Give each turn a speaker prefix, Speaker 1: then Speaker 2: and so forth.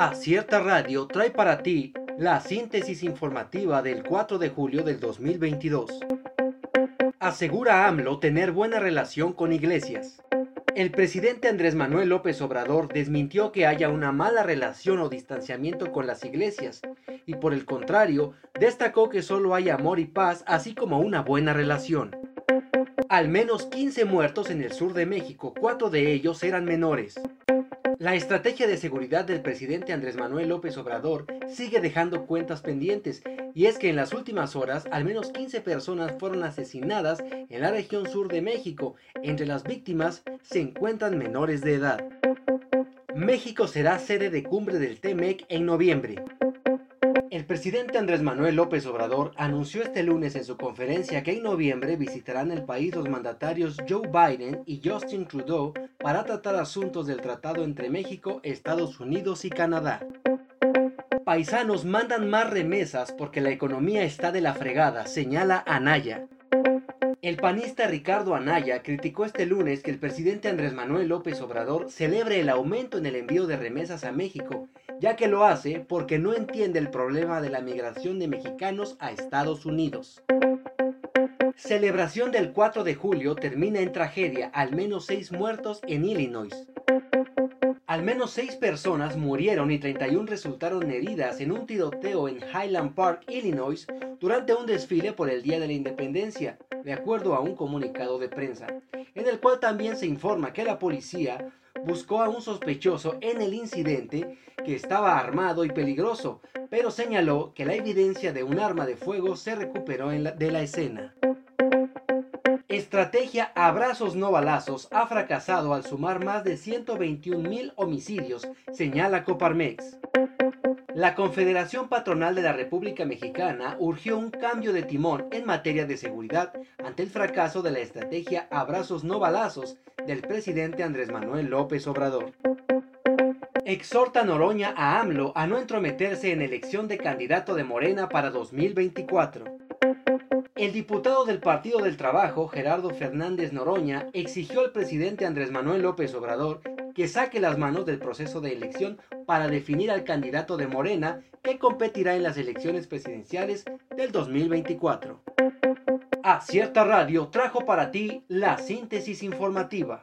Speaker 1: Acierta Radio trae para ti la síntesis informativa del 4 de julio del 2022. Asegura AMLO tener buena relación con iglesias. El presidente Andrés Manuel López Obrador desmintió que haya una mala relación o distanciamiento con las iglesias y por el contrario, destacó que solo hay amor y paz así como una buena relación. Al menos 15 muertos en el sur de México, cuatro de ellos eran menores. La estrategia de seguridad del presidente Andrés Manuel López Obrador sigue dejando cuentas pendientes y es que en las últimas horas al menos 15 personas fueron asesinadas en la región sur de México. Entre las víctimas se encuentran menores de edad. México será sede de cumbre del TEMEC en noviembre. El presidente Andrés Manuel López Obrador anunció este lunes en su conferencia que en noviembre visitarán el país los mandatarios Joe Biden y Justin Trudeau para tratar asuntos del tratado entre México, Estados Unidos y Canadá. Paisanos mandan más remesas porque la economía está de la fregada, señala Anaya. El panista Ricardo Anaya criticó este lunes que el presidente Andrés Manuel López Obrador celebre el aumento en el envío de remesas a México ya que lo hace porque no entiende el problema de la migración de mexicanos a Estados Unidos. Celebración del 4 de julio termina en tragedia, al menos 6 muertos en Illinois. Al menos 6 personas murieron y 31 resultaron heridas en un tiroteo en Highland Park, Illinois, durante un desfile por el Día de la Independencia, de acuerdo a un comunicado de prensa, en el cual también se informa que la policía buscó a un sospechoso en el incidente que estaba armado y peligroso, pero señaló que la evidencia de un arma de fuego se recuperó de la escena. Estrategia Abrazos no balazos ha fracasado al sumar más de 121 mil homicidios, señala Coparmex. La Confederación Patronal de la República Mexicana urgió un cambio de timón en materia de seguridad ante el fracaso de la estrategia Abrazos no balazos del presidente Andrés Manuel López Obrador. Exhorta Noroña a AMLO a no entrometerse en elección de candidato de Morena para 2024. El diputado del Partido del Trabajo, Gerardo Fernández Noroña, exigió al presidente Andrés Manuel López Obrador que saque las manos del proceso de elección para definir al candidato de Morena que competirá en las elecciones presidenciales del 2024. Acierta Radio trajo para ti la síntesis informativa.